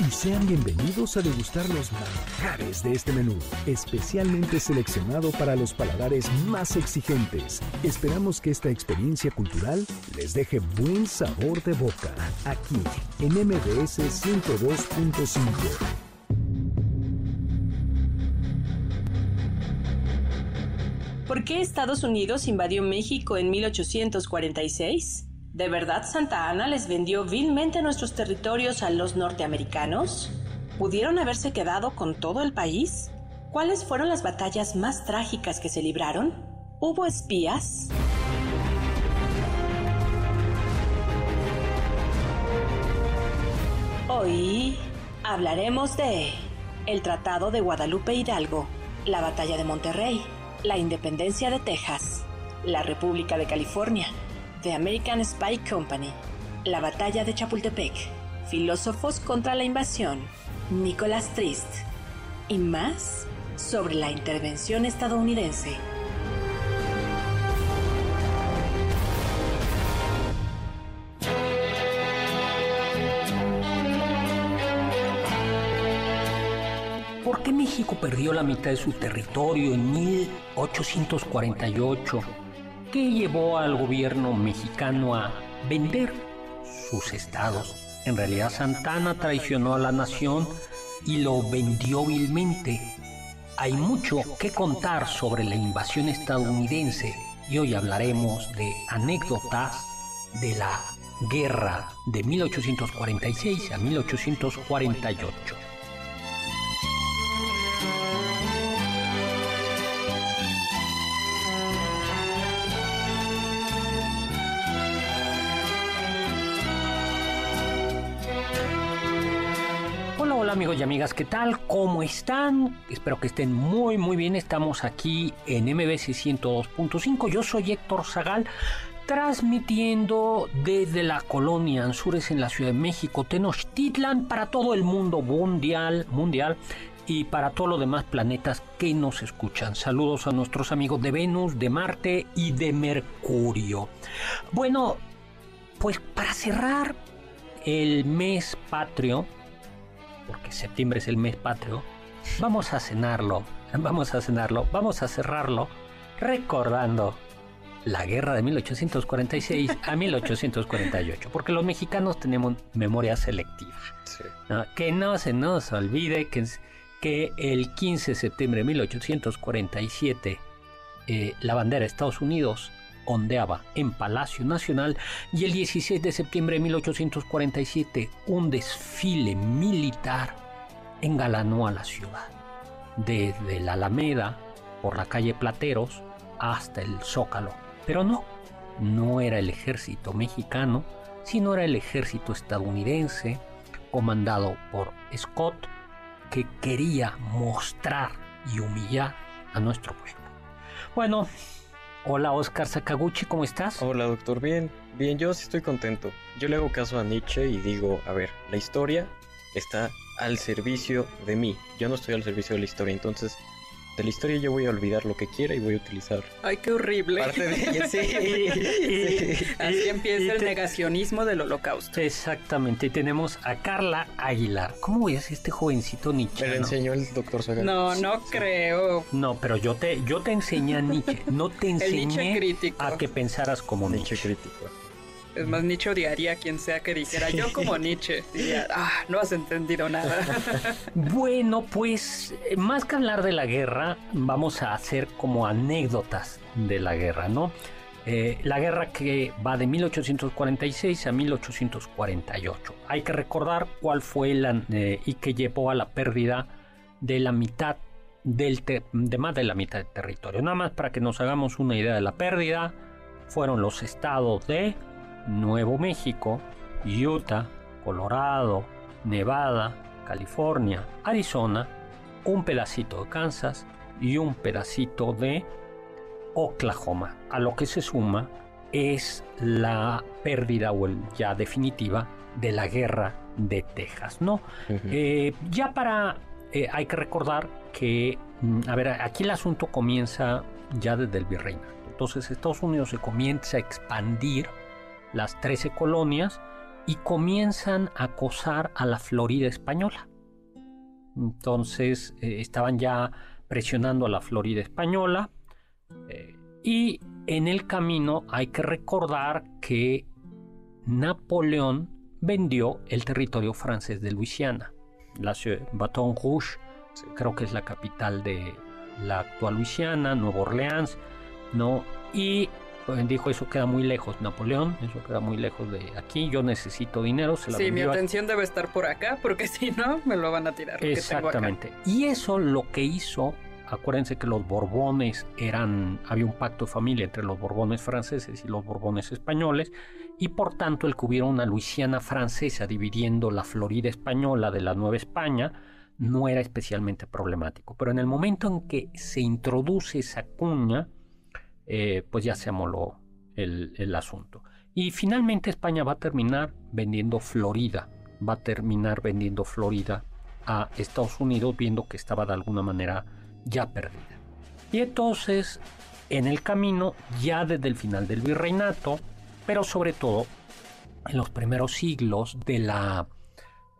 Y sean bienvenidos a degustar los manjares de este menú, especialmente seleccionado para los paladares más exigentes. Esperamos que esta experiencia cultural les deje buen sabor de boca, aquí en MBS 102.5. ¿Por qué Estados Unidos invadió México en 1846? ¿De verdad Santa Ana les vendió vilmente nuestros territorios a los norteamericanos? ¿Pudieron haberse quedado con todo el país? ¿Cuáles fueron las batallas más trágicas que se libraron? ¿Hubo espías? Hoy hablaremos de el Tratado de Guadalupe Hidalgo, la Batalla de Monterrey, la Independencia de Texas, la República de California, The American Spy Company, La Batalla de Chapultepec, Filósofos contra la Invasión, Nicolás Trist y más sobre la intervención estadounidense. ¿Por qué México perdió la mitad de su territorio en 1848? ¿Qué llevó al gobierno mexicano a vender sus estados. En realidad Santana traicionó a la nación y lo vendió vilmente. Hay mucho que contar sobre la invasión estadounidense y hoy hablaremos de anécdotas de la guerra de 1846 a 1848. Amigos y amigas, ¿qué tal? ¿Cómo están? Espero que estén muy muy bien. Estamos aquí en MBC 102.5. Yo soy Héctor Zagal, transmitiendo desde la colonia Anzures en la Ciudad de México, Tenochtitlan, para todo el mundo mundial, mundial y para todos los demás planetas que nos escuchan. Saludos a nuestros amigos de Venus, de Marte y de Mercurio. Bueno, pues para cerrar el mes patrio, porque septiembre es el mes patrio, vamos a cenarlo, vamos a cenarlo, vamos a cerrarlo recordando la guerra de 1846 a 1848, porque los mexicanos tenemos memoria selectiva. Que no se nos olvide que, que el 15 de septiembre de 1847 eh, la bandera de Estados Unidos ondeaba en Palacio Nacional y el 16 de septiembre de 1847 un desfile militar engalanó a la ciudad. Desde la Alameda, por la calle Plateros, hasta el Zócalo. Pero no, no era el ejército mexicano, sino era el ejército estadounidense, comandado por Scott, que quería mostrar y humillar a nuestro pueblo. Bueno, Hola Oscar Sakaguchi, ¿cómo estás? Hola doctor, bien, bien, yo sí estoy contento. Yo le hago caso a Nietzsche y digo, a ver, la historia está al servicio de mí, yo no estoy al servicio de la historia, entonces de la historia yo voy a olvidar lo que quiera y voy a utilizar. Ay, qué horrible. Parte de ella, sí. Así empieza el negacionismo del holocausto. Exactamente. Y tenemos a Carla Aguilar. ¿Cómo es este jovencito Nietzsche? Me lo enseñó el doctor Sagan. No, no creo. No, pero yo te, yo te enseñé a Nietzsche. No te enseñé a que pensaras como Nietzsche. Nietzsche crítico. Es más, Nietzsche odiaría a quien sea que dijera, yo como Nietzsche, diría, ah, no has entendido nada. bueno, pues más que hablar de la guerra, vamos a hacer como anécdotas de la guerra, ¿no? Eh, la guerra que va de 1846 a 1848. Hay que recordar cuál fue la eh, y que llevó a la pérdida de la mitad del de más de la mitad del territorio. Nada más para que nos hagamos una idea de la pérdida, fueron los estados de Nuevo México, Utah, Colorado, Nevada, California, Arizona, un pedacito de Kansas y un pedacito de Oklahoma. A lo que se suma es la pérdida o el ya definitiva de la guerra de Texas, ¿no? Eh, ya para, eh, hay que recordar que, mm, a ver, aquí el asunto comienza ya desde el virreinato. Entonces Estados Unidos se comienza a expandir las 13 colonias y comienzan a acosar a la Florida española. Entonces eh, estaban ya presionando a la Florida española eh, y en el camino hay que recordar que Napoleón vendió el territorio francés de Luisiana, la ciudad Baton Rouge, creo que es la capital de la actual Luisiana, Nueva Orleans, ¿no? Y pues, dijo eso queda muy lejos, Napoleón, eso queda muy lejos de aquí, yo necesito dinero. Se sí, mi atención debe estar por acá, porque si no, me lo van a tirar. Exactamente. Y eso lo que hizo, acuérdense que los Borbones eran, había un pacto de familia entre los Borbones franceses y los Borbones españoles, y por tanto el que hubiera una Luisiana francesa dividiendo la Florida española de la Nueva España, no era especialmente problemático. Pero en el momento en que se introduce esa cuña, eh, pues ya se amoló el, asunto. Y finalmente España va a terminar vendiendo Florida, va a terminar vendiendo Florida a Estados Unidos viendo que estaba de alguna manera ya perdida. Y entonces, en el camino, ya desde el final del virreinato, pero sobre todo en los primeros siglos de la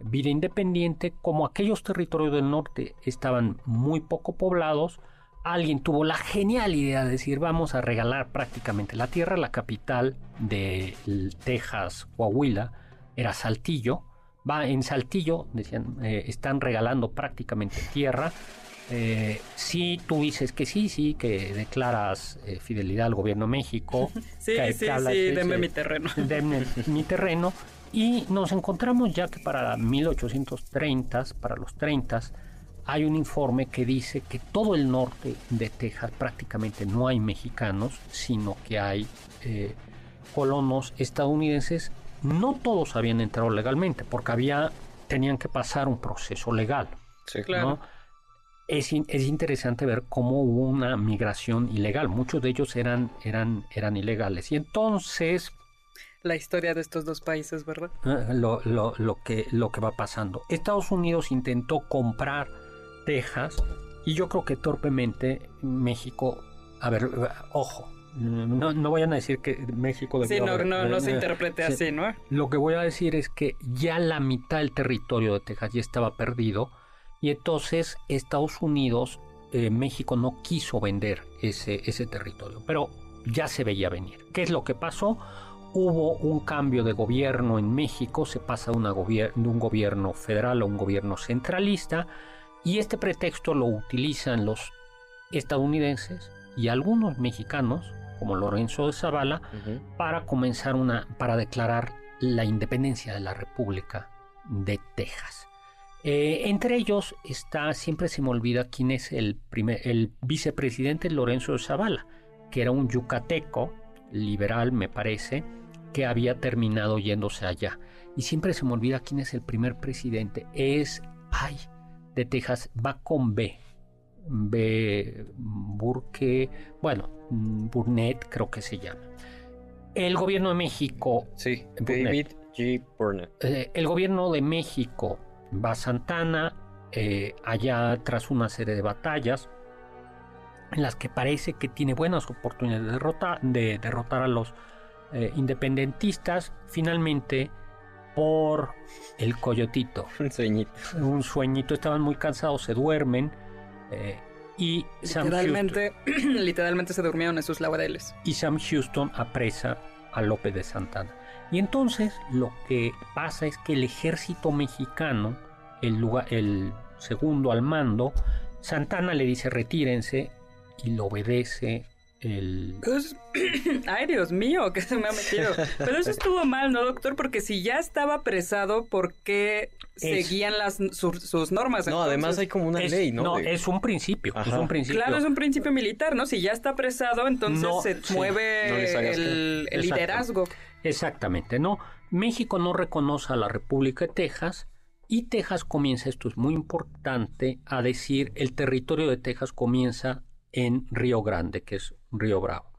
vida independiente, como aquellos territorios del norte estaban muy poco poblados, alguien tuvo la genial idea de decir vamos a regalar prácticamente la tierra, la capital de Texas, Coahuila, era Saltillo. Va en Saltillo, decían, eh, están regalando prácticamente tierra. Eh, si tú dices que sí, sí, que declaras eh, fidelidad al gobierno de México. sí, sí, sí, denme mi terreno. Denme mi terreno. Y nos encontramos ya que para 1830, para los 30, hay un informe que dice que todo el norte de Texas prácticamente no hay mexicanos, sino que hay eh, colonos estadounidenses. No todos habían entrado legalmente, porque había, tenían que pasar un proceso legal. Sí, claro. Es, es, interesante ver cómo hubo una migración ilegal. Muchos de ellos eran, eran, eran ilegales. Y entonces... La historia de estos dos países, ¿verdad? Lo, lo, lo, que, lo que va pasando. Estados Unidos intentó comprar Texas y yo creo que torpemente México, a ver, ojo, no, no vayan a decir que México... Sí, no, no, se interprete así, ¿no? Lo que voy a decir es que ya la mitad del territorio de Texas ya estaba perdido y entonces Estados Unidos, eh, México no quiso vender ese, ese territorio, pero ya se veía venir. ¿Qué es lo que pasó? Hubo un cambio de gobierno en México, se pasa de, una de un gobierno federal a un gobierno centralista, y este pretexto lo utilizan los estadounidenses y algunos mexicanos, como Lorenzo de Zavala, para comenzar una, para declarar la independencia de la República de Texas. Eh, entre ellos está, siempre se me olvida quién es el, primer, el vicepresidente Lorenzo de Zavala, que era un yucateco, liberal me parece, que había terminado yéndose allá. Y siempre se me olvida quién es el primer presidente. Es, ay, de Texas va con B. B. Burke, bueno, Burnett creo que se llama. El gobierno de México. Sí, David G. Burnett. Eh, el gobierno de México va a Santana, eh, allá tras una serie de batallas en las que parece que tiene buenas oportunidades de derrotar, de derrotar a los eh, independentistas. Finalmente por el coyotito. Un sueñito. Un sueñito, estaban muy cansados, se duermen. Eh, y literalmente, literalmente se durmieron en sus laureles. Y Sam Houston apresa a López de Santana. Y entonces lo que pasa es que el ejército mexicano, el, lugar, el segundo al mando, Santana le dice retírense y lo obedece el... Pues, ay, Dios mío, que se me ha metido. Pero eso estuvo mal, ¿no, doctor? Porque si ya estaba apresado, ¿por qué seguían las, sus, normas? No, además hay como una ley, ¿no? No, es un principio, es un principio. Claro, es un principio militar, ¿no? Si ya está apresado, entonces se mueve el, el liderazgo. Exactamente, ¿no? México no reconoce a la República de Texas y Texas comienza, esto es muy importante, a decir el territorio de Texas comienza en Río Grande, que es Río Bravo.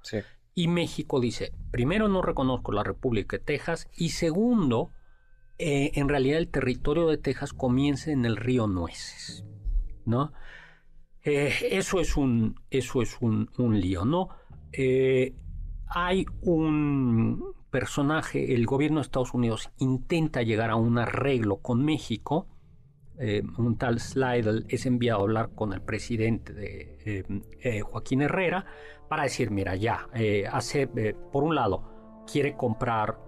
Y México dice, primero no reconozco la República de Texas y segundo, eh, en realidad el territorio de Texas comienza en el río Nueces, ¿no? Eh, eso es un, eso es un, lío, ¿no? Eh, hay un personaje, el gobierno de Estados Unidos intenta llegar a un arreglo con México, eh, un tal Slidell es enviado a hablar con el presidente de eh, eh, Joaquín Herrera para decir, mira, ya, hace, por un lado, quiere comprar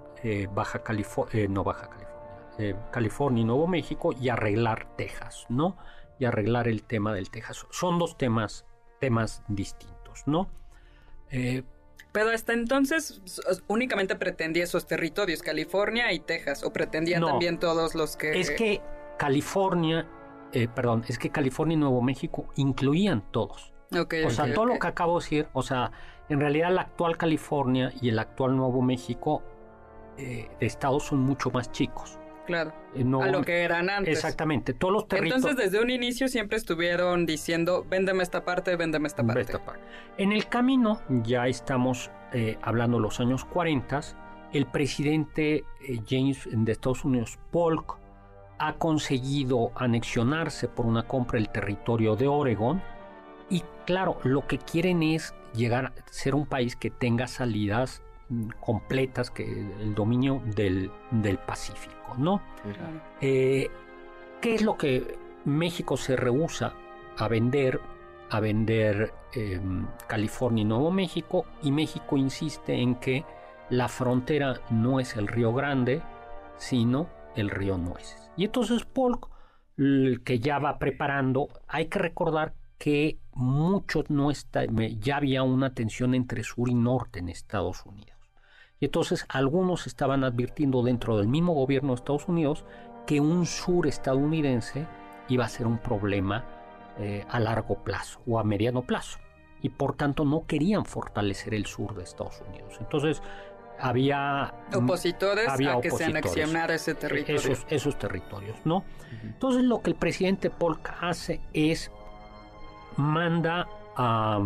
Baja California, no Baja California, California y Nuevo México y arreglar Texas, ¿no? Y arreglar el tema del Texas. Son dos temas, temas distintos, ¿no? Pero hasta entonces únicamente pretendía esos territorios, California y Texas, o pretendían también todos los que... Es que California, eh, perdón, es que California y Nuevo México incluían todos. o sea, todo lo que acabo de decir, o sea, en realidad la actual California y el actual Nuevo México eh, de estados son mucho más chicos. Claro. Eh, a lo que eran antes. Exactamente. Todos los territorios. Entonces, desde un inicio siempre estuvieron diciendo, véndeme esta parte, véndeme esta parte. Esta parte. En el camino, ya estamos hablando los años 40, el presidente James de Estados Unidos, Polk, ha conseguido anexionarse por una compra el territorio de Oregón y claro, lo que quieren es llegar a ser un país que tenga salidas mm, completas que el dominio del, Pacífico, ¿no? Eh, ¿Qué es lo que México se rehúsa a vender? A vender em, California y Nuevo México y México insiste en que la frontera no es el Río Grande, sino el río Nueces. Y entonces Polk, que ya va preparando, hay que recordar que muchos no está, ya había una tensión entre sur y norte en Estados Unidos. Y entonces algunos estaban advirtiendo dentro del mismo gobierno de Estados Unidos que un sur estadounidense iba a ser un problema eh, a largo plazo o a mediano plazo. Y por tanto no querían fortalecer el sur de Estados Unidos. Entonces había opositores a que se anexionara ese territorio. Esos, territorios, ¿no? Entonces lo que el presidente Polk hace es manda a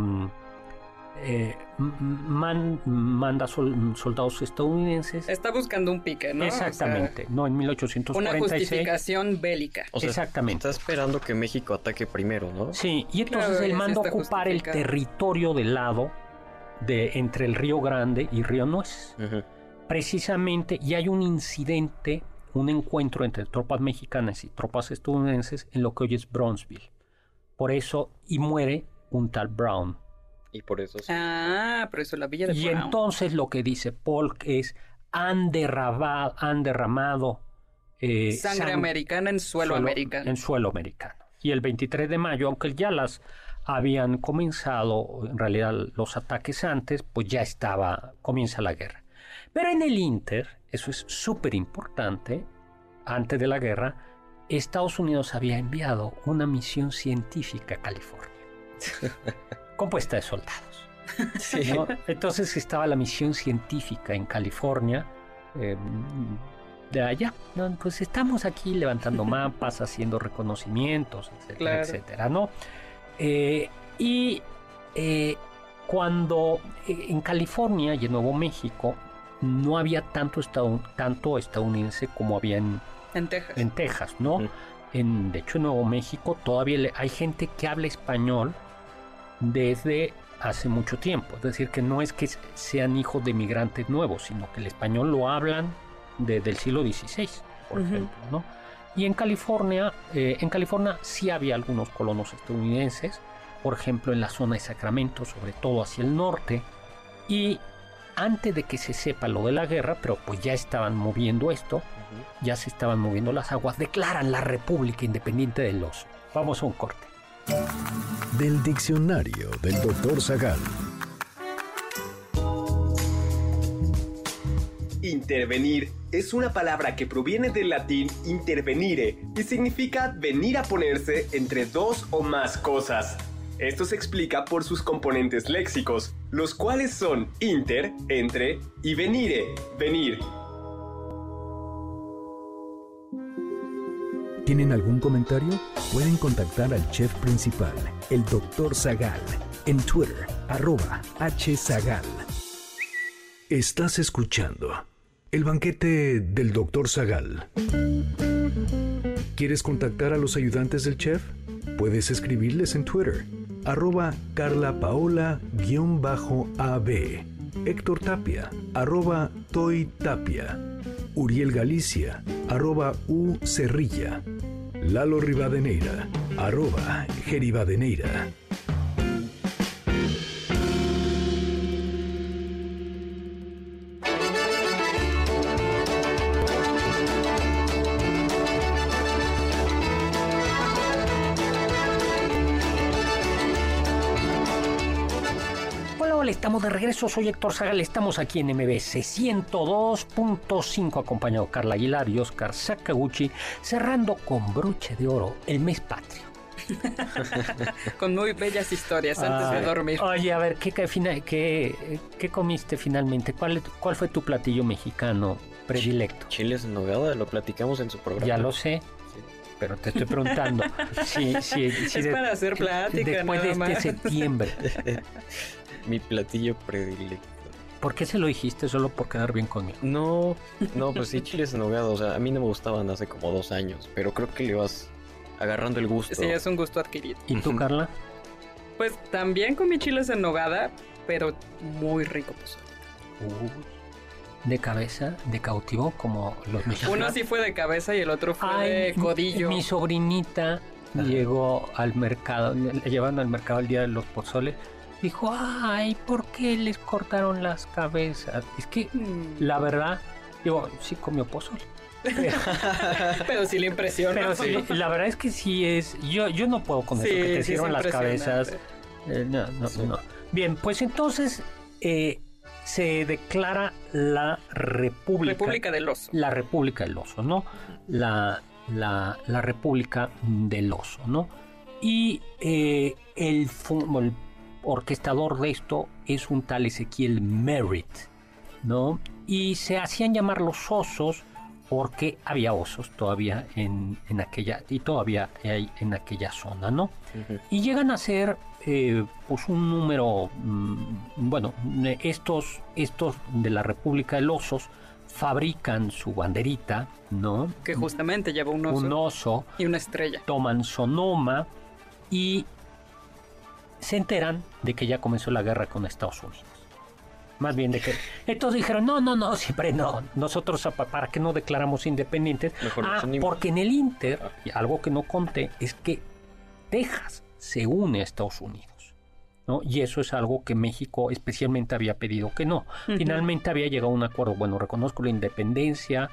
eh, manda soldados estadounidenses. Está buscando un pique, ¿no? Exactamente, no en 1846. Una justificación bélica. Exactamente. Está esperando que México ataque primero, ¿no? Sí, y entonces él manda ocupar el territorio del lado de, entre el Río Grande y Río Nuez. Precisamente, y hay un incidente, un encuentro entre tropas mexicanas y tropas estadounidenses en lo que hoy es Brownsville. Por eso, y muere un tal Brown. Y por eso Ah, por eso la villa de Y entonces lo que dice Polk es, han derramado, han derramado eh, sangre americana en suelo, americano. En suelo americano. Y el 23 de mayo, aunque ya las habían comenzado, en realidad los ataques antes, pues ya estaba, comienza la guerra. Pero en el Inter, eso es súper importante, antes de la guerra, Estados Unidos había enviado una misión científica a California, compuesta de soldados. Entonces estaba la misión científica en California, em, de allá. Pues estamos aquí levantando mapas, haciendo reconocimientos, etcétera, etcétera, ¿no? Eh, y eh, cuando eh, en California y en Nuevo México no había tanto, tanto estadounidense como había en, Texas. En Texas, ¿no? en, de hecho, en Nuevo México todavía hay gente que habla español desde hace mucho tiempo. Es decir, que no es que sean hijos de migrantes nuevos, sino que el español lo hablan desde el siglo XVI, por ejemplo, ¿no? Y en California, eh, en California sí había algunos colonos estadounidenses, por ejemplo en la zona de Sacramento, sobre todo hacia el norte, y antes de que se sepa lo de la guerra, pero pues ya estaban moviendo esto, ya se estaban moviendo las aguas, declaran la República Independiente de los. Vamos a un corte. Del diccionario del doctor Zagal. Intervenir es una palabra que proviene del latín intervenire y significa venir a ponerse entre dos o más cosas. Esto se explica por sus componentes léxicos, los cuales son inter, entre, y venire, venir. ¿Tienen algún comentario? Pueden contactar al chef principal, el Dr. Zagal, en Twitter, arroba hzagal. Estás escuchando el banquete del Dr. Zagal. ¿Quieres contactar a los ayudantes del chef? Puedes escribirles en Twitter, arroba carlapaola-ab, Héctor Tapia, arroba Toy Tapia, Uriel Galicia, arroba U Cerrilla, Lalo Rivadeneira, arroba Geribadeneira. Estamos de regreso. Soy Héctor Zagal. Estamos aquí en MBS 102.5, acompañado de Carla Aguilar y Oscar Sakaguchi, cerrando con broche de oro el mes patrio. Con muy bellas historias antes de dormir. Oye, a ver, ¿qué, qué- qué comiste finalmente? ¿Cuál, ¿Cuál fue tu platillo mexicano predilecto? Chiles en nogada, lo platicamos en su programa. Ya lo sé, pero te estoy preguntando. Sí, sí, Es de- para hacer plática, Después de este septiembre. Mi platillo predilecto. ¿Por qué se lo dijiste? Solo por quedar bien conmigo. No, no, pues sí, chiles en nogada. O sea, a mí no me gustaban hace como dos años, pero creo que le vas agarrando el gusto. Sí, es un gusto adquirido. ¿Y tú, Carla? Pues también comí chiles en nogada, pero muy rico. Pues. De cabeza, de cautivo, como los mexicanos. Uno sí fue de cabeza y el otro fue Ay, de codillo. Mi sobrinita llegó al mercado, le llevan al mercado el día de los pozoles. Dijo, ay, ¿por qué les cortaron las cabezas? Es que, Mm, la verdad, digo, sí comió pozole. pero sí le impresiona. Pero sí, la verdad es que sí es. Yo, yo no puedo con eso que te sí es sirvan las cabezas. Eh, no, no, Sí. no. Bien, pues entonces eh, se declara la República. República del Oso. La República del Oso, ¿no? La, la, la República del Oso, ¿no? Y eh, el, el orquestador de esto es un tal Ezequiel Merritt, ¿no? Y se hacían llamar los osos porque había osos todavía en, en aquella, y todavía hay en aquella zona, ¿no? Y llegan a ser eh, pues un número, mm, bueno, eh, estos, estos de la República de los Osos fabrican su banderita, ¿no? Que justamente lleva un oso Un oso, y una estrella. toman Sonoma y se enteran de que ya comenzó la guerra con Estados Unidos. Más bien de que... Entonces dijeron, no, no, no, siempre no. Nosotros, ¿para qué no declaramos independientes? Mejor ah, porque en el Inter, y algo que no conté, es que Texas se une a Estados Unidos. ¿no? Y eso es algo que México especialmente había pedido que no. Finalmente había llegado a un acuerdo. Bueno, reconozco la independencia,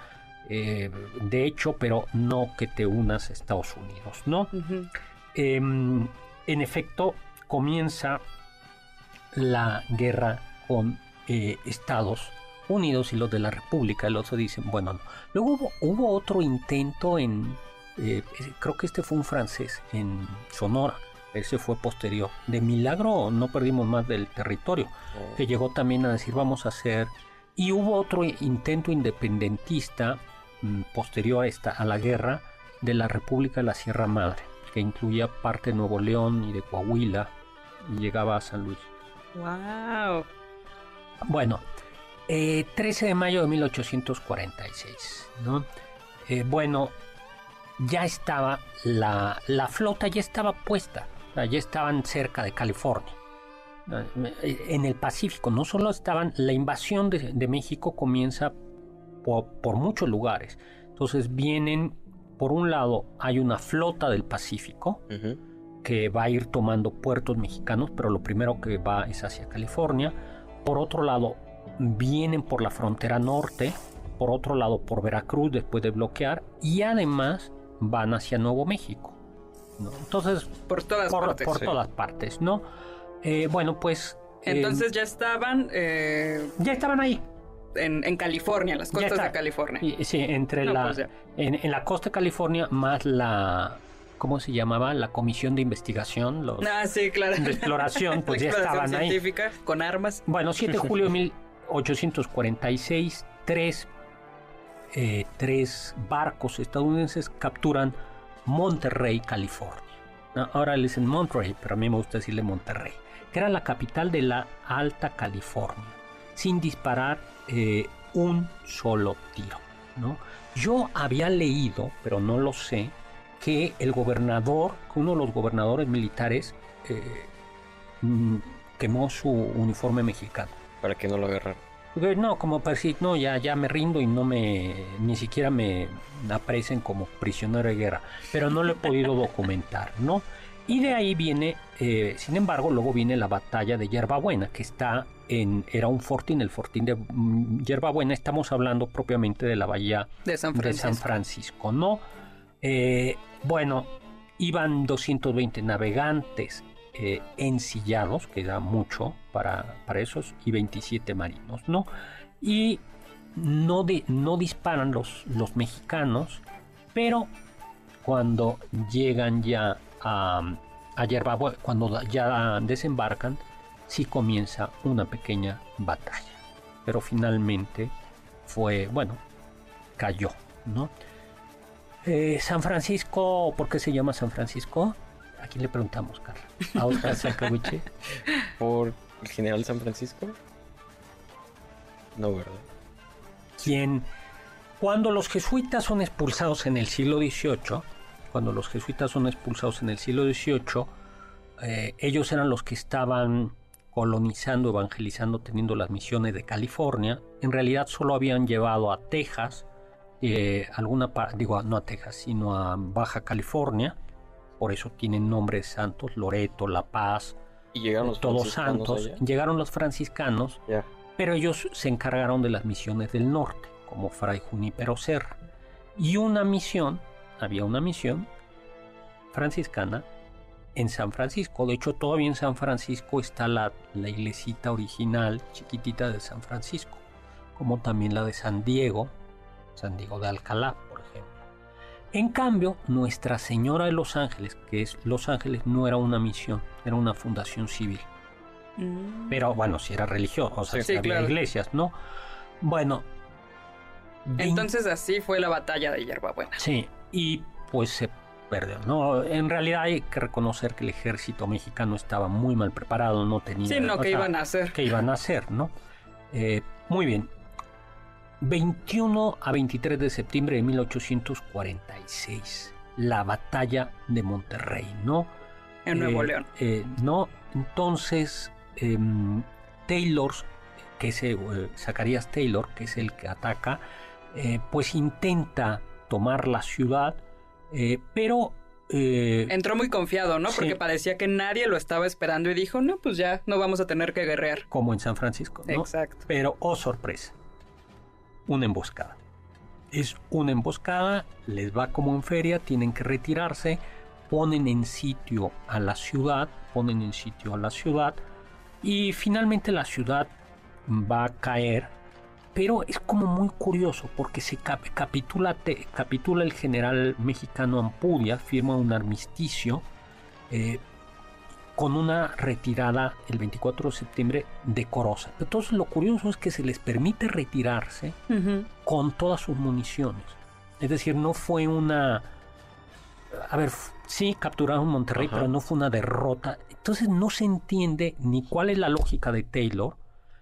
eh, de hecho, pero no que te unas a Estados Unidos, ¿no? Em, en efecto, comienza la guerra con eh, Estados Unidos y los de la República. El otro dicen, bueno, no. Luego hubo, hubo otro intento en, eh, creo que este fue un francés, en Sonora. Ese fue posterior. De milagro no perdimos más del territorio Oh. que llegó también a decir vamos a hacer y hubo otro intento independentista mm, posterior a esta a la guerra de la República de la Sierra Madre que incluía parte de Nuevo León y de Coahuila y llegaba a San Luis Wow. bueno eh, 13 de mayo de 1846 ¿no? Eh, bueno ya estaba la, la flota ya estaba puesta ya estaban cerca de California en el Pacífico no solo estaban, la invasión de, de México comienza por, por, muchos lugares. Entonces vienen, por un lado hay una flota del Pacífico Uh -huh. que va a ir tomando puertos mexicanos, pero lo primero que va es hacia California. Por otro lado, vienen por la frontera norte, por otro lado por Veracruz después de bloquear y además van hacia Nuevo México. ¿No? Entonces, por todas partes. Por todas partes, ¿no? Eh, bueno, pues... Entonces ya estaban... ya estaban ahí. En, California, las costas de California. sí, entre la... Pues en, la costa de California más la... ¿Cómo se llamaba? La comisión de investigación. Los, ah, sí, claro. De exploración, pues ya estaban científica, con armas. Bueno, 7 de julio de 1846, tres, eh, tres barcos estadounidenses capturan Monterrey, California. Ahora le dicen Monterrey, pero a mí me gusta decirle Monterrey, que era la capital de la Alta California, sin disparar eh, un solo tiro. ¿no? Yo había leído, pero no lo sé, que el gobernador, uno de los gobernadores militares, eh, mm, quemó su uniforme mexicano. Para que no lo agarraran. No, como para decir, no, ya, ya me rindo y no me, ni siquiera me aprecen como prisionero de guerra. Pero no lo he podido documentar, ¿no? Y de ahí viene, eh, sin embargo, luego viene la batalla de Yerbabuena, que está en, era un fortín, el fortín de mm, Yerbabuena, estamos hablando propiamente de la bahía de San Francisco, de San Francisco ¿no? Eh, bueno, iban 220 navegantes eh, ensillados, que da mucho para, para, esos, y 27 marinos, ¿no? Y no, no disparan los, los mexicanos, pero cuando llegan ya a, a Yerba, cuando ya desembarcan, sí comienza una pequeña batalla. Pero finalmente fue, bueno, cayó, ¿no? Eh, San Francisco, ¿por qué se llama San Francisco? Aquí le preguntamos, Carla. A Oscar ¿Por el general San Francisco? No, ¿verdad? Quien, cuando los jesuitas son expulsados en el siglo XVIII, cuando los jesuitas son expulsados en el siglo XVIII, eh, ellos eran los que estaban colonizando, evangelizando, teniendo las misiones de California. En realidad solo habían llevado a Texas, eh, alguna digo no a Texas, sino a Baja California, por eso tienen nombres santos, Loreto, La Paz, y llegaron los todos santos, llegaron los franciscanos, pero ellos se encargaron de las misiones del norte, como Fray Junípero Serra. Y una misión, había una misión franciscana en San Francisco. De hecho, todavía en San Francisco está la, la iglesita original, chiquitita de San Francisco, como también la de San Diego, San Diego de Alcalá. En cambio, Nuestra Señora de los Ángeles, que es Los Ángeles, no era una misión, era una fundación civil. Mm. Pero bueno, si era religioso, o sea, había iglesias, ¿no? Bueno. Entonces así fue la batalla de Yerbabuena. Sí, y pues se perdió, ¿no? En realidad hay que reconocer que el ejército mexicano estaba muy mal preparado, no tenía... Sí, no, ¿qué iban a hacer? ¿Qué iban a hacer, no? Eh, muy bien, 21 a 23 de septiembre de 1846, la batalla de Monterrey, ¿no? En Nuevo eh, León. Eh, no, entonces em, Taylor, que es eh, Zacarías Taylor, que es el que ataca, pues intenta tomar la ciudad, pero Entró muy confiado, ¿no? Porque parecía que nadie lo estaba esperando y dijo, no, pues ya no vamos a tener que guerrear. Como en San Francisco, ¿no? Exacto. Pero, oh sorpresa, una emboscada. Es una emboscada, les va como en feria, tienen que retirarse, ponen en sitio a la ciudad, ponen en sitio a la ciudad y finalmente la ciudad va a caer, pero es como muy curioso porque se capitula, capitula el general mexicano Ampudia, firma un armisticio, eh, con una retirada el 24 de septiembre decorosa. Entonces lo curioso es que se les permite retirarse con todas sus municiones. Es decir, no fue una... A ver, sí capturaron Monterrey, pero no fue una derrota. Entonces no se entiende ni cuál es la lógica de Taylor.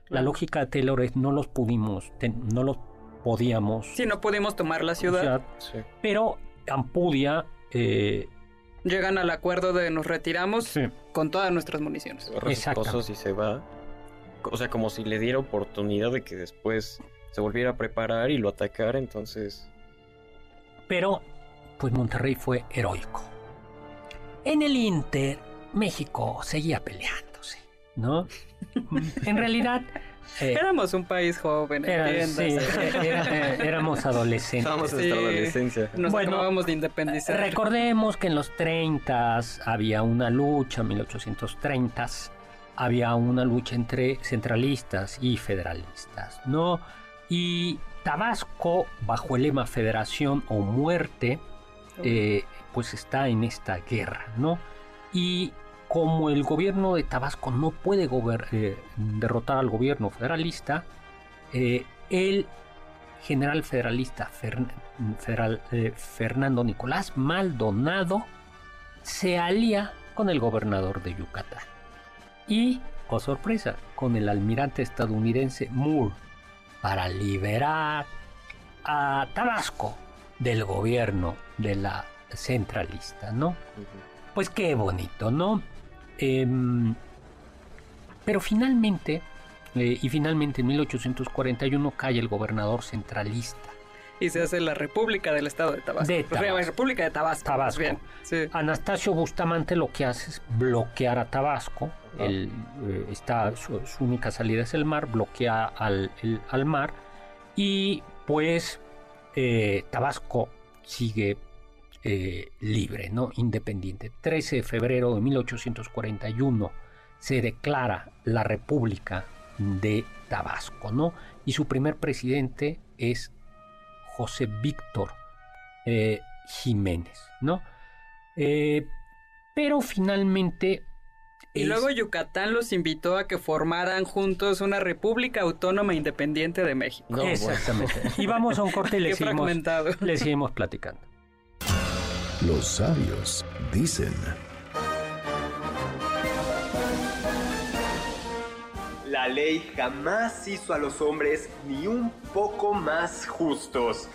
La lógica de Taylor es no los pudimos, no los podíamos... Sí, no pudimos tomar la ciudad. Pero Ampudia eh, llegan al acuerdo de nos retiramos con todas nuestras municiones. Exacto. y se va. O sea, como si le diera oportunidad de que después se volviera a preparar y lo atacara, entonces... Pero, pues Monterrey fue heroico. En el Inter, México seguía peleándose, ¿no? en realidad, Eh, éramos un país joven, era, sí, éramos adolescentes. Estábamos en nuestra adolescencia. Nos bueno, de independizar. Recordemos que en los 30 había una lucha, 1830 había una lucha entre centralistas y federalistas, ¿no? Y Tabasco, bajo el lema Federación o Muerte, eh, pues está en esta guerra, ¿no? Y como el gobierno de Tabasco no puede eh, derrotar al gobierno federalista, eh, el general federalista federal, Fernando Nicolás Maldonado se alía con el gobernador de Yucatán y, oh sorpresa, con el almirante estadounidense Moore para liberar a Tabasco del gobierno de la centralista, ¿no? Pues qué bonito, ¿no? Em, pero finalmente, eh, y finalmente en 1841 cae el gobernador centralista y se hace la República del Estado de Tabasco. De Tabasco. República de Tabasco. Tabasco. Bien, Anastasio Bustamante lo que hace es bloquear a Tabasco. Eh, está, su, única salida es el mar, bloquea al, al mar y pues eh, Tabasco sigue eh, libre, ¿no? independiente. 13 de febrero de 1841 se declara la República de Tabasco, ¿no? Y su primer presidente es José Víctor eh, Jiménez, ¿no? Eh, pero finalmente... Y luego Yucatán los invitó a que formaran juntos una República Autónoma Independiente de México. Exactamente. Y vamos a un corte y le, seguimos, le seguimos platicando. Los sabios dicen... La ley jamás hizo a los hombres ni un poco más justos.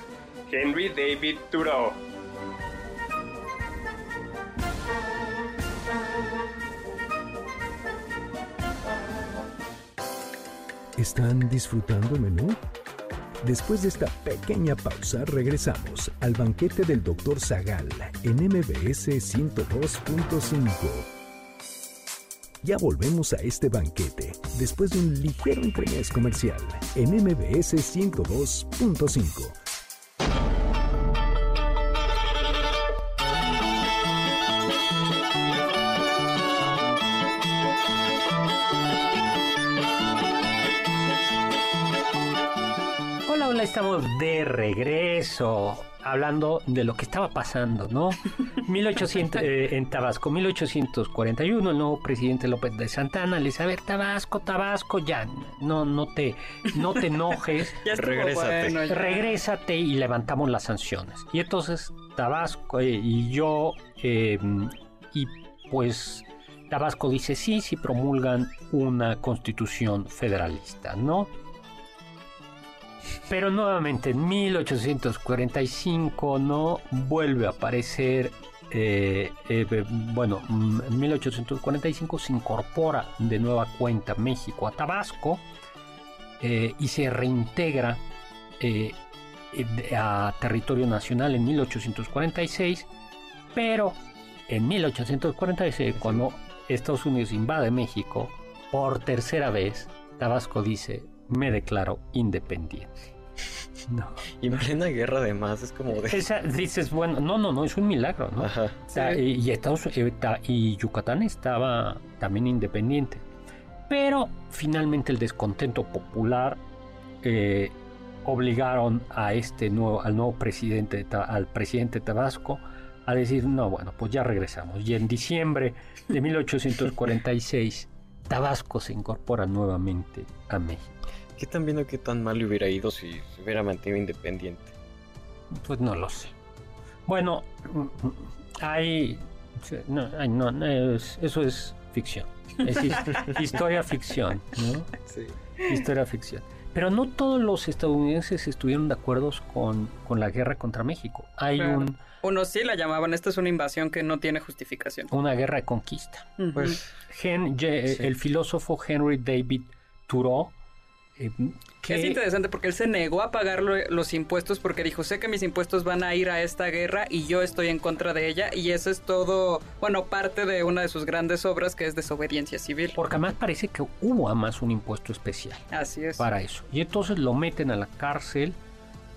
Henry David Thoreau. ¿Están disfrutando el menú? Después de esta pequeña pausa, regresamos al banquete del Dr. Zagal en MBS 102.5. Ya volvemos a este banquete después de un ligero entremés comercial en MBS 102.5. estamos de regreso hablando de lo que estaba pasando, ¿no? 1800, eh, en Tabasco, 1841, el nuevo presidente López de Santana le dice, a ver, Tabasco, Tabasco, ya, no, no te, no te enojes, regrésate. y levantamos las sanciones. Y entonces Tabasco eh, y yo, em, y pues Tabasco dice sí, si promulgan una constitución federalista, ¿no? Pero nuevamente en 1845 no vuelve a aparecer, eh, eh, bueno, en 1845 se incorpora de nueva cuenta México a Tabasco eh, y se reintegra a territorio nacional en 1846, pero en 1846 cuando Estados Unidos invade México por tercera vez, Tabasco dice, me declaro independiente. No. Y en plena guerra además es como dices, bueno, no, no, no, es un milagro, ¿no? y, Estados, eh, y Yucatán estaba también independiente. Pero finalmente el descontento popular eh, obligaron a este nuevo, al nuevo presidente, al presidente Tabasco, a decir, no, bueno, pues ya regresamos. Y en diciembre de 1846, Tabasco se incorpora nuevamente a México. ¿Qué tan bien o qué tan mal le hubiera ido si se hubiera mantenido independiente? Pues no lo sé. Bueno, hay... No, no, eso es ficción. Es historia ficción, ¿no? Sí. Historia ficción. Pero no todos los estadounidenses estuvieron de acuerdo con, con la guerra contra México. Hay un... Unos sí la llamaban, esta es una invasión que no tiene justificación. Una guerra de conquista. Pues el filósofo Henry David Thoreau Eh, es interesante porque él se negó a pagar los impuestos porque dijo, sé que mis impuestos van a ir a esta guerra y yo estoy en contra de ella y eso es todo, bueno, parte de una de sus grandes obras que es desobediencia civil. Porque además parece que hubo además un impuesto especial. Así es. Para eso. Y entonces lo meten a la cárcel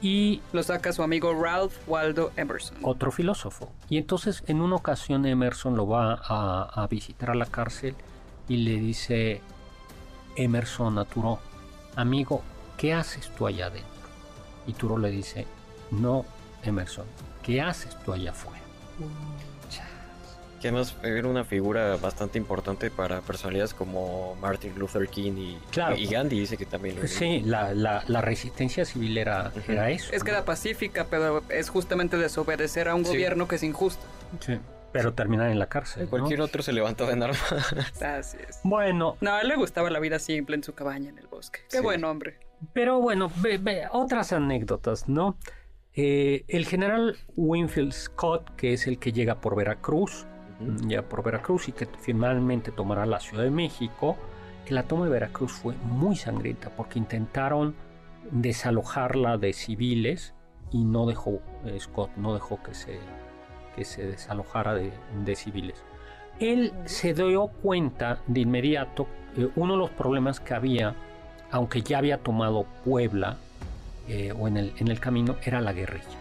y... Lo saca su amigo Ralph Waldo Emerson. Otro filósofo. Y entonces en una ocasión Emerson lo va a, a visitar a la cárcel y le dice, Emerson Aturo, amigo, ¿qué haces tú allá adentro? Y Turo le dice, no, Emerson, ¿qué haces tú allá afuera? Que además era una figura bastante importante para personalidades como Martin Luther King y, y Gandhi, dice que también lo Sí, la, la, resistencia civil era, era, eso. Es que era pacífica, pero es justamente desobedecer a un gobierno que es injusto. Sí. Pero terminar en la cárcel. Cualquier otro se levantó en armas. Así es. Bueno. No, a él le gustaba la vida simple en su cabaña en el bosque. Qué buen hombre. Pero bueno, otras anécdotas, ¿no? Eh, el general Winfield Scott, que es el que llega por Veracruz, ya por Veracruz y que finalmente tomará la Ciudad de México, que la toma de Veracruz fue muy sangrienta porque intentaron desalojarla de civiles y no dejó, eh, Scott no dejó que se que se desalojara de, civiles. Él se dio cuenta de inmediato que uno de los problemas que había, aunque ya había tomado Puebla eh, o en el, en el camino, era la guerrilla.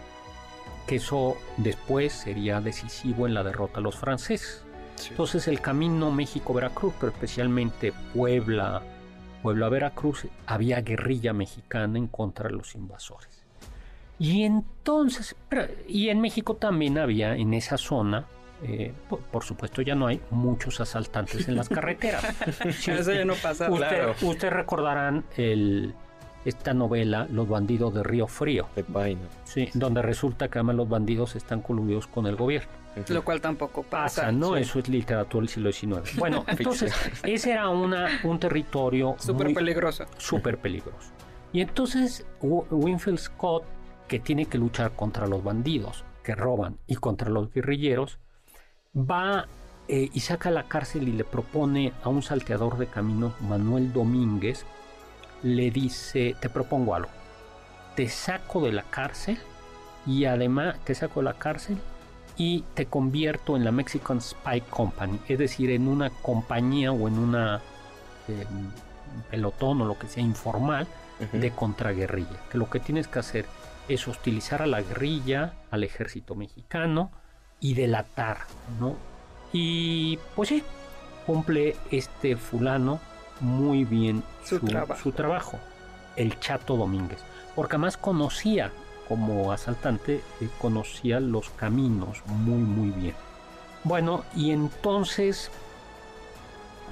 Que eso después sería decisivo en la derrota a los franceses. Entonces el camino México-Veracruz, pero especialmente Puebla, Puebla-Veracruz, había guerrilla mexicana en contra de los invasores. Y entonces, y en México también había en esa zona, eh, por, supuesto ya no hay muchos asaltantes en las carreteras. Eso ya no pasa. Usted, Ustedes recordarán el, esta novela Los bandidos de Río Frío. De Paino. Sí, donde resulta que además los bandidos están coludidos con el gobierno. Lo cual tampoco pasa. ¿no? Eso es literatura del siglo XIX. Bueno, entonces, ese era una, un territorio... Súper peligroso. Súper peligroso. Y entonces Winfield Scott que tiene que luchar contra los bandidos que roban y contra los guerrilleros, va eh, y saca a la cárcel y le propone a un salteador de caminos, Manuel Domínguez, le dice, te propongo algo, te saco de la cárcel y además te saco de la cárcel y te convierto en la Mexican Spy Company, es decir, en una compañía o en una eh, pelotón o lo que sea informal de contraguerrilla, que lo que tienes que hacer es hostilizar a la guerrilla, al ejército mexicano y delatar, ¿no? Y pues sí, cumple este fulano muy bien su, trabajo. el Chato Domínguez, porque además conocía como asaltante, eh, conocía los caminos muy muy bien. Bueno, y entonces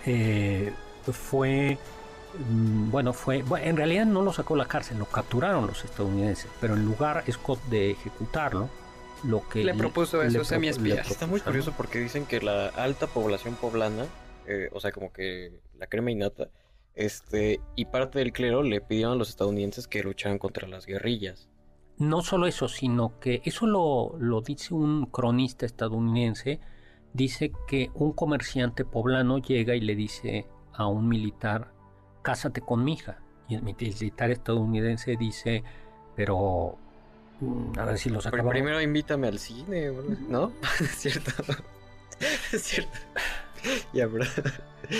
eh, fue bueno, fue, en realidad no lo sacó la cárcel, lo capturaron los estadounidenses, pero en lugar Scott de ejecutarlo, lo que le propuso eso, semi Está muy curioso porque dicen que la alta población poblana, eh, o sea, como que la crema innata, este, y parte del clero le pidieron a los estadounidenses que lucharan contra las guerrillas. No solo eso, sino que eso lo, lo dice un cronista estadounidense, dice que un comerciante poblano llega y le dice a un militar cásate con mi hija. Y el militar estadounidense dice, pero mm, a ver si los acabamos. Primero invítame al cine, ¿no? es cierto. es cierto. Ya, bro.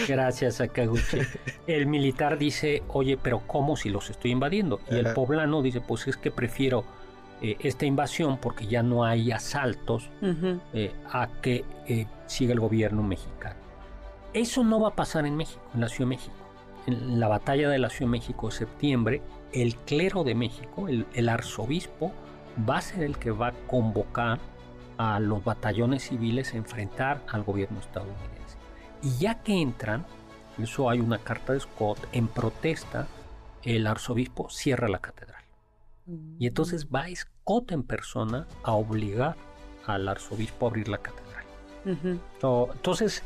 Gracias, Akaguchi. El militar dice, oye, pero ¿cómo si los estoy invadiendo? Y el poblano dice, pues es que prefiero eh, esta invasión porque ya no hay asaltos eh, a que eh, siga el gobierno mexicano. Eso no va a pasar en México, en la Ciudad de México en la batalla de la Ciudad de México de septiembre, el clero de México, el, arzobispo, va a ser el que va a convocar a los batallones civiles a enfrentar al gobierno estadounidense. Y ya que entran, eso hay una carta de Scott, en protesta, el arzobispo cierra la catedral. Y entonces va Scott en persona a obligar al arzobispo a abrir la catedral. Entonces,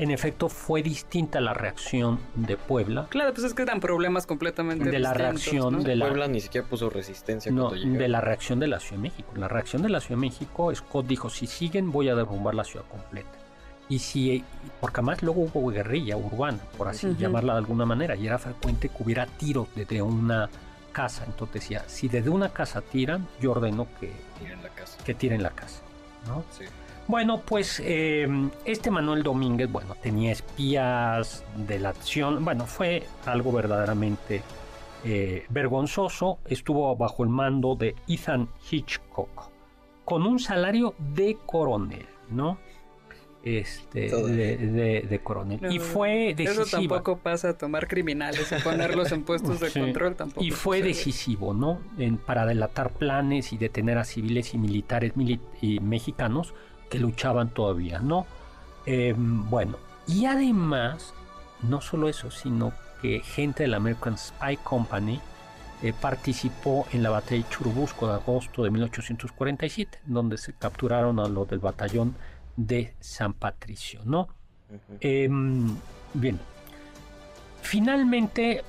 en efecto fue distinta la reacción de Puebla. Claro, pues es que eran problemas completamente de la reacción de la Puebla ni siquiera puso resistencia no, de la reacción de la Ciudad de México. La reacción de la Ciudad de México, Scott dijo, si siguen voy a derrumbar la ciudad completa. Y si, porque además luego hubo guerrilla urbana, por así llamarla de alguna manera, y era frecuente que hubiera tiros desde una casa. Entonces decía, si desde una casa tiran, yo ordeno que tiren la casa. Que tiren la casa ¿no? Sí. Bueno, pues em, este Manuel Domínguez, bueno, tenía espías de la acción, bueno, fue algo verdaderamente eh, vergonzoso, estuvo bajo el mando de Ethan Hitchcock, con un salario de coronel, ¿no? Este, de, coronel. y fue decisivo. Eso tampoco pasa a tomar criminales, a ponerlos en puestos de control tampoco. Y fue decisivo, ¿no? para delatar planes y detener a civiles y militares y mexicanos que luchaban todavía, ¿no? Em, bueno, y además, no solo eso, sino que gente de la American Spy Company eh, participó en la batalla de Churubusco de agosto de 1847, donde se capturaron a los del batallón de San Patricio, ¿no? Em, bien, finalmente,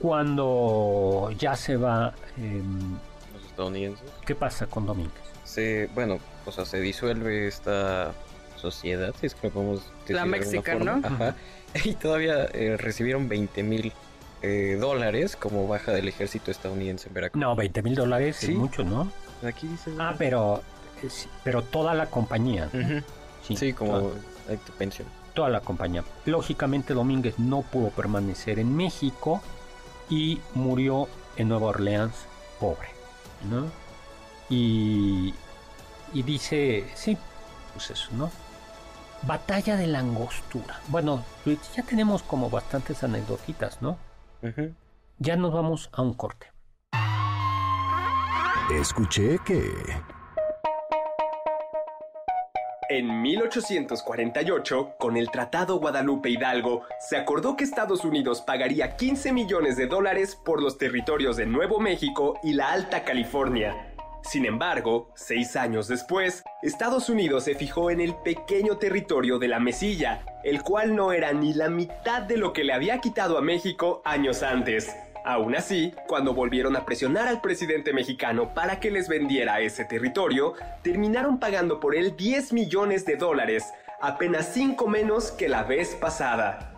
cuando ya se va... Em, los estadounidenses. ¿Qué pasa con Domínguez? Se, bueno, o sea, se disuelve esta sociedad, si es que podemos decir La mexicana, Ajá. Y todavía eh, recibieron 20 mil eh, dólares como baja del ejército estadounidense en Veracruz. No, 20 mil dólares es mucho, ¿no? Aquí dice... Ah, pero, pero toda la compañía. sí, como toda, tu pensión. Toda la compañía. Lógicamente Domínguez no pudo permanecer en México y murió en Nueva Orleans pobre, ¿no? Y, y dice, sí, pues eso, ¿no? Batalla de la angostura. Bueno, pues ya tenemos como bastantes anecdotitas, ¿no? Ya nos vamos a un corte. Escuché que... En 1848, con el Tratado Guadalupe Hidalgo, se acordó que Estados Unidos pagaría 15 millones de dólares por los territorios de Nuevo México y la Alta California. Sin embargo, seis años después, Estados Unidos se fijó en el pequeño territorio de la Mesilla, el cual no era ni la mitad de lo que le había quitado a México años antes. Aún así, cuando volvieron a presionar al presidente mexicano para que les vendiera ese territorio, terminaron pagando por él 10 millones de dólares, apenas 5 menos que la vez pasada.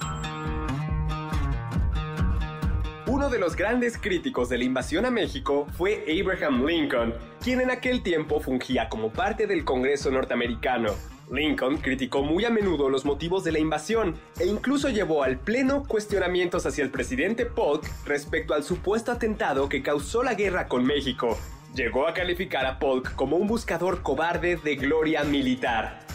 de los grandes críticos de la invasión a México fue Abraham Lincoln, quien en aquel tiempo fungía como parte del Congreso norteamericano. Lincoln criticó muy a menudo los motivos de la invasión e incluso llevó al pleno cuestionamientos hacia el presidente Polk respecto al supuesto atentado que causó la guerra con México. Llegó a calificar a Polk como un buscador cobarde de gloria militar.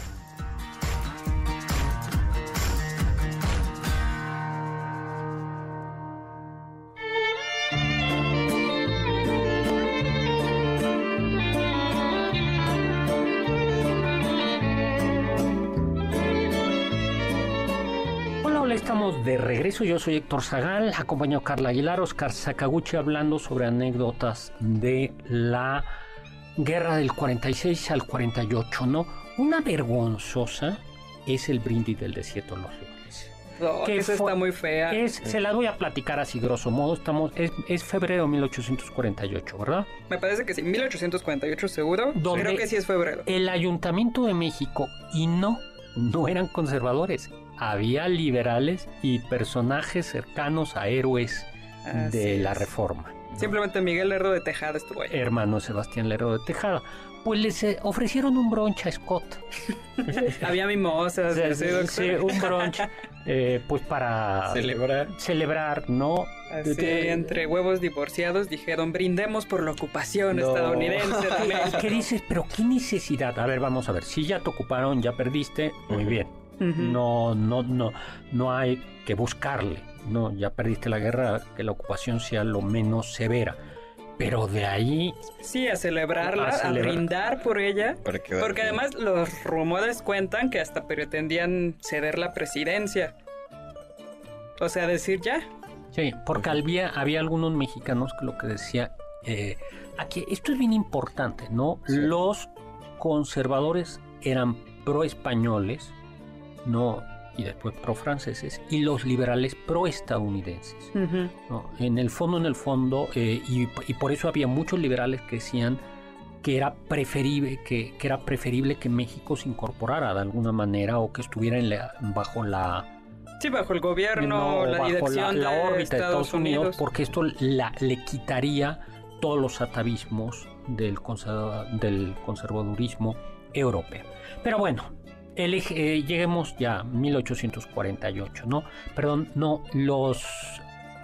De regreso. Yo soy Héctor Zagal, acompaño a Carla Aguilar, Oscar Sakaguchi hablando sobre anécdotas de la guerra del 46 al 48, ¿no? Una vergonzosa es el brindis del desierto de los no, que esa está muy fea. Es, se la voy a platicar así, grosso modo. Estamos, es, es, febrero de 1848, ¿verdad? Me parece que sí, 1848 seguro. Creo que sí es febrero. El Ayuntamiento de México, y no, no eran conservadores, había liberales y personajes cercanos a héroes de la reforma. Simplemente Miguel Lerdo de Tejada estuvo ahí. Hermano Sebastián Lerdo de Tejada. Pues les eh, ofrecieron un brunch a Scott. Había mimosas. sí, un brunch, eh, pues para celebrar. Celebrar, ¿no? entre huevos divorciados dijeron brindemos por la ocupación estadounidense. ¿Qué dices? Pero qué necesidad. A ver, vamos a ver. Si ya te ocuparon, ya perdiste, muy bien No, no, no, no hay que buscarle. No, ya perdiste la guerra, que la ocupación sea lo menos severa. Pero de ahí. Sí, a celebrarla, a, brindar por ella. porque además los rumores cuentan que hasta pretendían ceder la presidencia. O sea, decir ya. Sí, porque había, había algunos mexicanos que lo que decía. Eh, aquí, esto es bien importante, ¿no? Los conservadores eran pro españoles, no y después pro-franceses, y los liberales pro-estadounidenses. En el fondo, en el fondo, eh, y, por eso había muchos liberales que decían que era preferible que, era preferible que México se incorporara de alguna manera o que estuviera bajo la sí bajo el gobierno la dirección la, órbita de Estados, Unidos, porque esto la, le quitaría todos los atavismos del, del conservadurismo europeo. Pero bueno eh, lleguemos ya a 1848, ¿no? Perdón, no, los,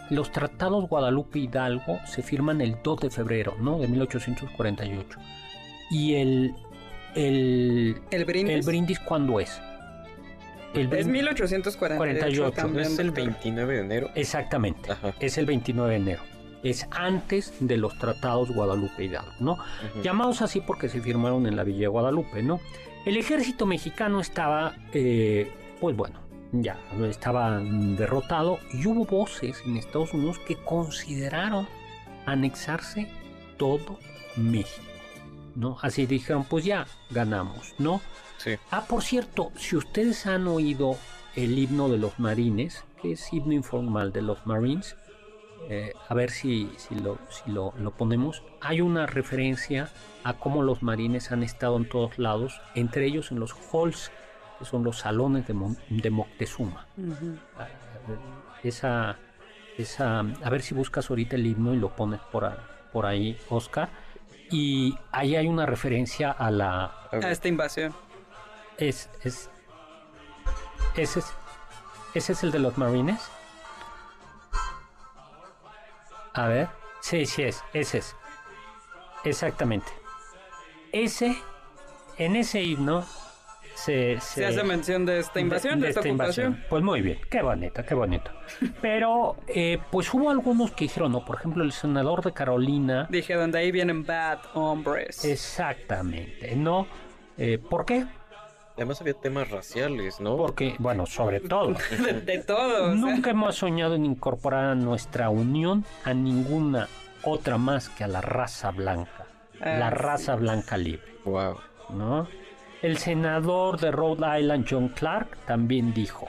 los tratados Guadalupe Hidalgo se firman el 2 de febrero, ¿no? De 1848. Y el... ¿El, ¿El brindis? El brindis cuándo es? El es 1848. es el 29 de enero? Exactamente, es el 29 de enero es antes de los tratados Guadalupe Hidalgo, ¿no? Llamados así porque se firmaron en la Villa de Guadalupe, ¿no? El ejército mexicano estaba, eh, pues bueno, ya estaba derrotado y hubo voces en Estados Unidos que consideraron anexarse todo México, ¿no? Así dijeron, pues ya ganamos, ¿no? Sí. Ah, por cierto, si ustedes han oído el himno de los marines, que es himno informal de los marines, eh, a ver si, si, lo, si lo, ponemos, hay una referencia a cómo los marines han estado en todos lados, entre ellos en los halls, que son los salones de, de Moctezuma. Esa, esa, a ver si buscas ahorita el himno y lo pones por, por ahí, Oscar. Y ahí hay una referencia a la... A esta invasión. Es, es, ese es, ese es el de los marines. A ver. Sí, sí es. Ese es. Exactamente. Ese, en ese himno se, se, hace mención de esta invasión, de, esta, ocupación. Pues muy bien, qué bonito, qué bonito. Pero, eh, pues hubo algunos que dijeron, no, por ejemplo, el senador de Carolina. Dije, donde ahí vienen bad hombres. Exactamente, ¿no? Eh, ¿Por qué? Además había temas raciales, ¿no? Porque, bueno, sobre todo. de, todo. Nunca hemos soñado en incorporar a nuestra unión a ninguna otra más que a la raza blanca. la ah, raza blanca libre. Wow. ¿No? El senador de Rhode Island, John Clark, también dijo.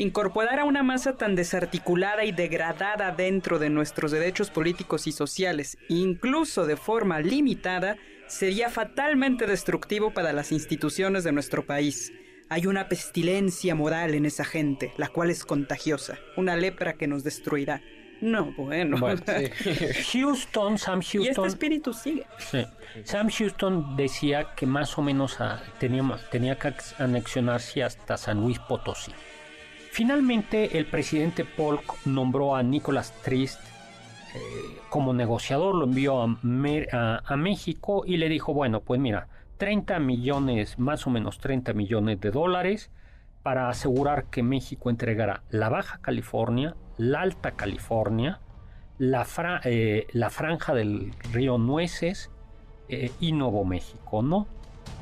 Incorporar a una masa tan desarticulada y degradada dentro de nuestros derechos políticos y sociales, incluso de forma limitada, sería fatalmente destructivo para las instituciones de nuestro país. Hay una pestilencia moral en esa gente, la cual es contagiosa, una lepra que nos destruirá. No, bueno. Houston, Sam Houston. Y este espíritu sigue. Sam Houston decía que más o menos ah, tenía, tenía que anexionarse hasta San Luis Potosí. Finalmente, el presidente Polk nombró a Nicholas Trist eh, como negociador, lo envió a, México y le dijo, bueno, pues mira, 30 millones, más o menos 30 millones de dólares para asegurar que México entregara la Baja California, la Alta California, la, eh, franja del río Nueces eh, y Nuevo México, ¿no?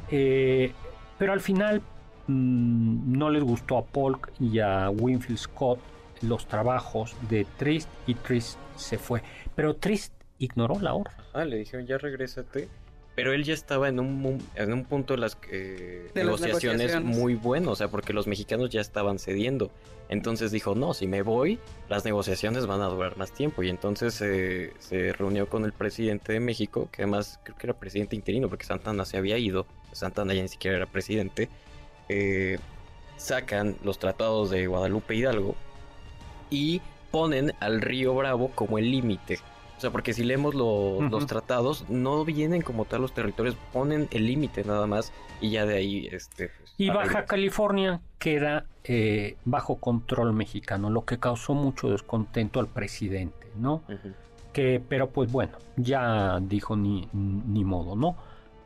pero al final no les gustó a Polk y a Winfield Scott los trabajos de Trist y Trist se fue. Pero Trist ignoró la orden. Ah, le dijeron ya regrésate. Pero él ya estaba en un, en un punto de las negociaciones, muy bueno, o sea, porque los mexicanos ya estaban cediendo. Entonces dijo, no, si me voy, las negociaciones van a durar más tiempo. Y entonces se reunió con el presidente de México, que además creo que era presidente interino, porque Santana se había ido. Santana ya ni siquiera era presidente. Eh, sacan los tratados de Guadalupe Hidalgo y ponen al río Bravo como el límite. O sea, porque si leemos los tratados, no vienen como tal los territorios, ponen el límite nada más y ya de ahí... Este, pues, y Baja California queda eh, bajo control mexicano, lo que causó mucho descontento al presidente, ¿no? que, pero pues bueno, ya dijo ni, ni modo, ¿no?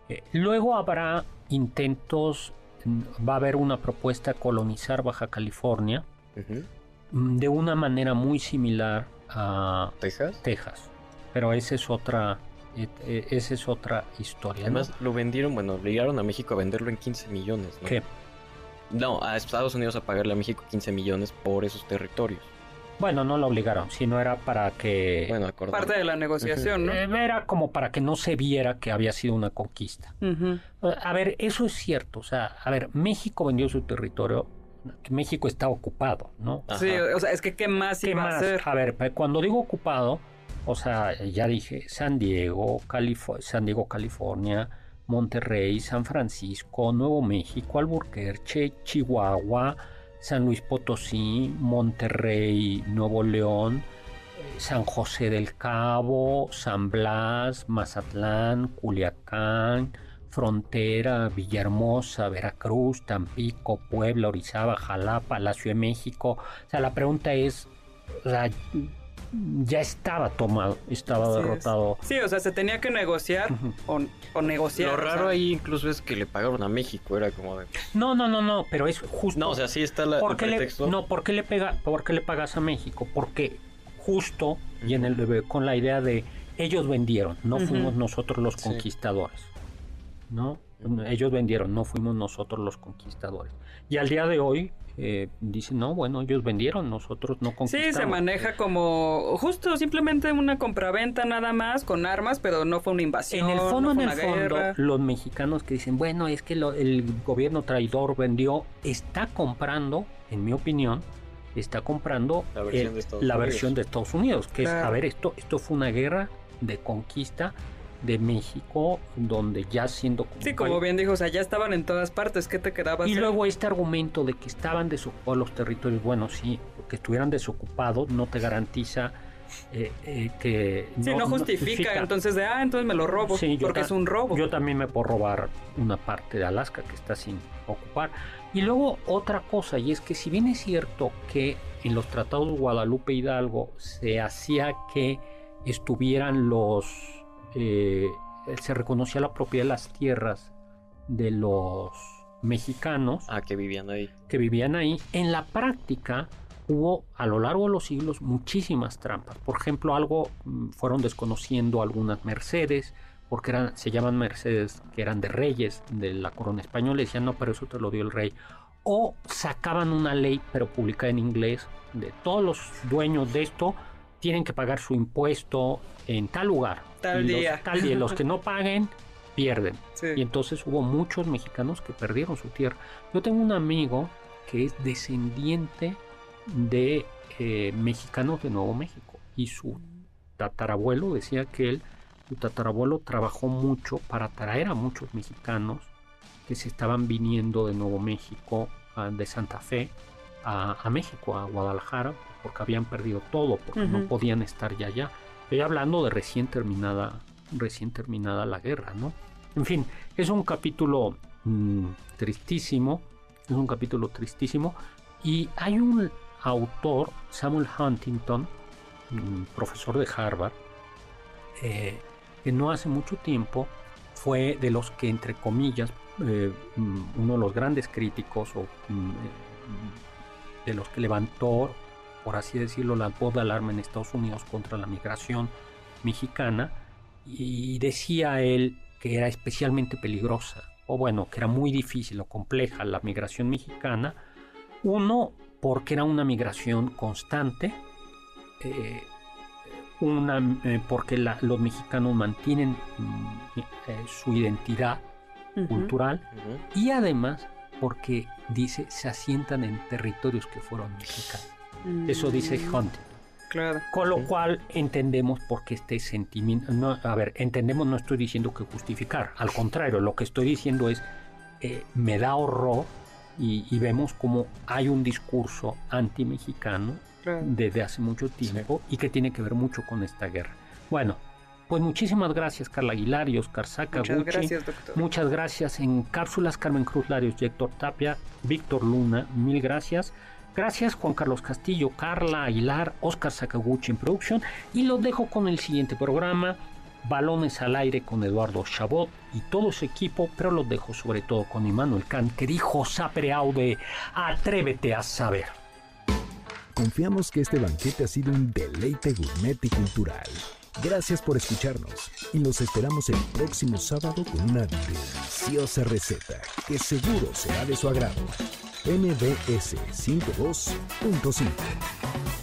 Eh, luego habrá intentos va a haber una propuesta de colonizar Baja California mm, de una manera muy similar a ¿Texas? Texas. Pero esa es otra, eh, eh, esa es otra historia. ¿no? Además, lo vendieron, bueno, obligaron a México a venderlo en 15 millones, ¿no? ¿Qué? No, a Estados Unidos a pagarle a México 15 millones por esos territorios. Bueno, no lo obligaron, sino era para que... Bueno. Parte de la negociación, ¿no? Eh, Era como para que no se viera que había sido una conquista. Ujú. A ver, eso es cierto. O sea, a ver, México vendió su territorio. México está ocupado, ¿no? Ajá. Sí, o sea, es que ¿qué más ¿Qué iba a más? hacer? A ver, cuando digo ocupado, o sea, ya dije San Diego, Califo- San Diego, California, Monterrey, San Francisco, Nuevo México, Alburquerque, Chihuahua, San Luis Potosí, Monterrey, Nuevo León, San José del Cabo, San Blas, Mazatlán, Culiacán, Frontera, Villahermosa, Veracruz, Tampico, Puebla, Orizaba, Jalapa, la Ciudad de México. O sea, la pregunta es, ya estaba tomado, estaba Así es. derrotado. Sí, o sea, se tenía que negociar o, o negociar. Lo o sea, raro ahí incluso es que le pagaron a México, era como de... No, no, no, no, pero es justo. No, o sea, sí está la, el ¿Por qué le, pretexto. no, ¿por qué le pega, por qué le pagas a México? Porque justo y en el con la idea de ellos vendieron, no fuimos nosotros los Sí. conquistadores. ¿No? Ellos vendieron, no fuimos nosotros los conquistadores. Y al día de hoy eh, dicen, no, bueno, ellos vendieron, nosotros no conquistamos. Sí, se maneja como justo simplemente una compraventa nada más con armas, pero no fue una invasión. En el fondo, no en el fondo, los mexicanos que dicen, bueno, es que lo- el gobierno traidor vendió, está comprando, en mi opinión, está comprando La versión de Estados la Unidos. versión de Estados Unidos, que es, a ver, esto, esto fue una guerra de conquista de México, donde ya siendo... Sí, como bien dijo, o sea, ya estaban en todas partes. ¿Qué te quedaba Y hacer? luego este argumento de que estaban desocupados los territorios, bueno, sí, que estuvieran desocupados no te garantiza eh, eh, que... Sí, no, justifica, entonces de, ah, entonces me lo robo, Sí, porque es un robo. Yo también me puedo robar una parte de Alaska que está sin ocupar. Y luego otra cosa, y es que si bien es cierto que en los tratados de Guadalupe Hidalgo se hacía que estuvieran los... eh, se reconocía la propiedad de las tierras de los mexicanos Ah, que vivían ahí. que vivían ahí, en la práctica hubo a lo largo de los siglos muchísimas trampas. Por ejemplo, algo mm, fueron desconociendo algunas Mercedes, porque eran, se llaman Mercedes que eran de reyes de la corona española, y decían, no, pero eso te lo dio el rey. O sacaban una ley, pero publicada en inglés, de todos los dueños de esto tienen que pagar su impuesto en tal lugar. Tal Y los- día. tal día. Los que no paguen, pierden. Sí. Y entonces hubo muchos mexicanos que perdieron su tierra. Yo tengo un amigo que es descendiente de eh, mexicanos de Nuevo México y su tatarabuelo decía que él, su tatarabuelo trabajó mucho para traer a muchos mexicanos que se estaban viniendo de Nuevo México, ah, de Santa Fe, a, a México, a Guadalajara, porque habían perdido todo, porque no podían estar ya allá. Estoy hablando de recién terminada, recién terminada la guerra, ¿no? En fin, es un capítulo mm, tristísimo, es un capítulo tristísimo, y hay un autor, Samuel Huntington, mm, profesor de Harvard, eh, que no hace mucho tiempo fue de los que, entre comillas, eh, mm, uno de los grandes críticos o mm, eh, de los que levantó, por así decirlo, la voz de alarma en Estados Unidos contra la migración mexicana y decía él que era especialmente peligrosa o bueno, que era muy difícil o compleja la migración mexicana. Uno, porque era una migración constante, eh, una, eh, porque la- los mexicanos mantienen mm, eh, su identidad cultural y además porque dice se asientan en territorios que fueron mexicanos. Eso dice Mm, Hunting. Claro. Con lo cual entendemos por qué este sentimiento. No, a ver, entendemos, no estoy diciendo que justificar. Al contrario, lo que estoy diciendo es, eh, me da horror y, y vemos como hay un discurso anti-mexicano claro. desde hace mucho tiempo y que tiene que ver mucho con esta guerra. Bueno, pues muchísimas gracias Carla Aguilar y Oscar Muchas Sakaguchi. gracias, doctor. Muchas gracias en cápsulas Carmen Cruz Larios y Héctor Tapia, Víctor Luna, mil gracias. Gracias Juan Carlos Castillo, Carla Aguilar, Oscar Sakaguchi en producción y los dejo con el siguiente programa balones al aire con Eduardo Chabot y todo su equipo, pero los dejo sobre todo con Immanuel Kant, que dijo Sapere Aude, atrévete a saber. Confiamos que este banquete ha sido un deleite gourmet y cultural. Gracias por escucharnos y nos esperamos el próximo sábado con una deliciosa receta que seguro será de su agrado. MBS 52.5.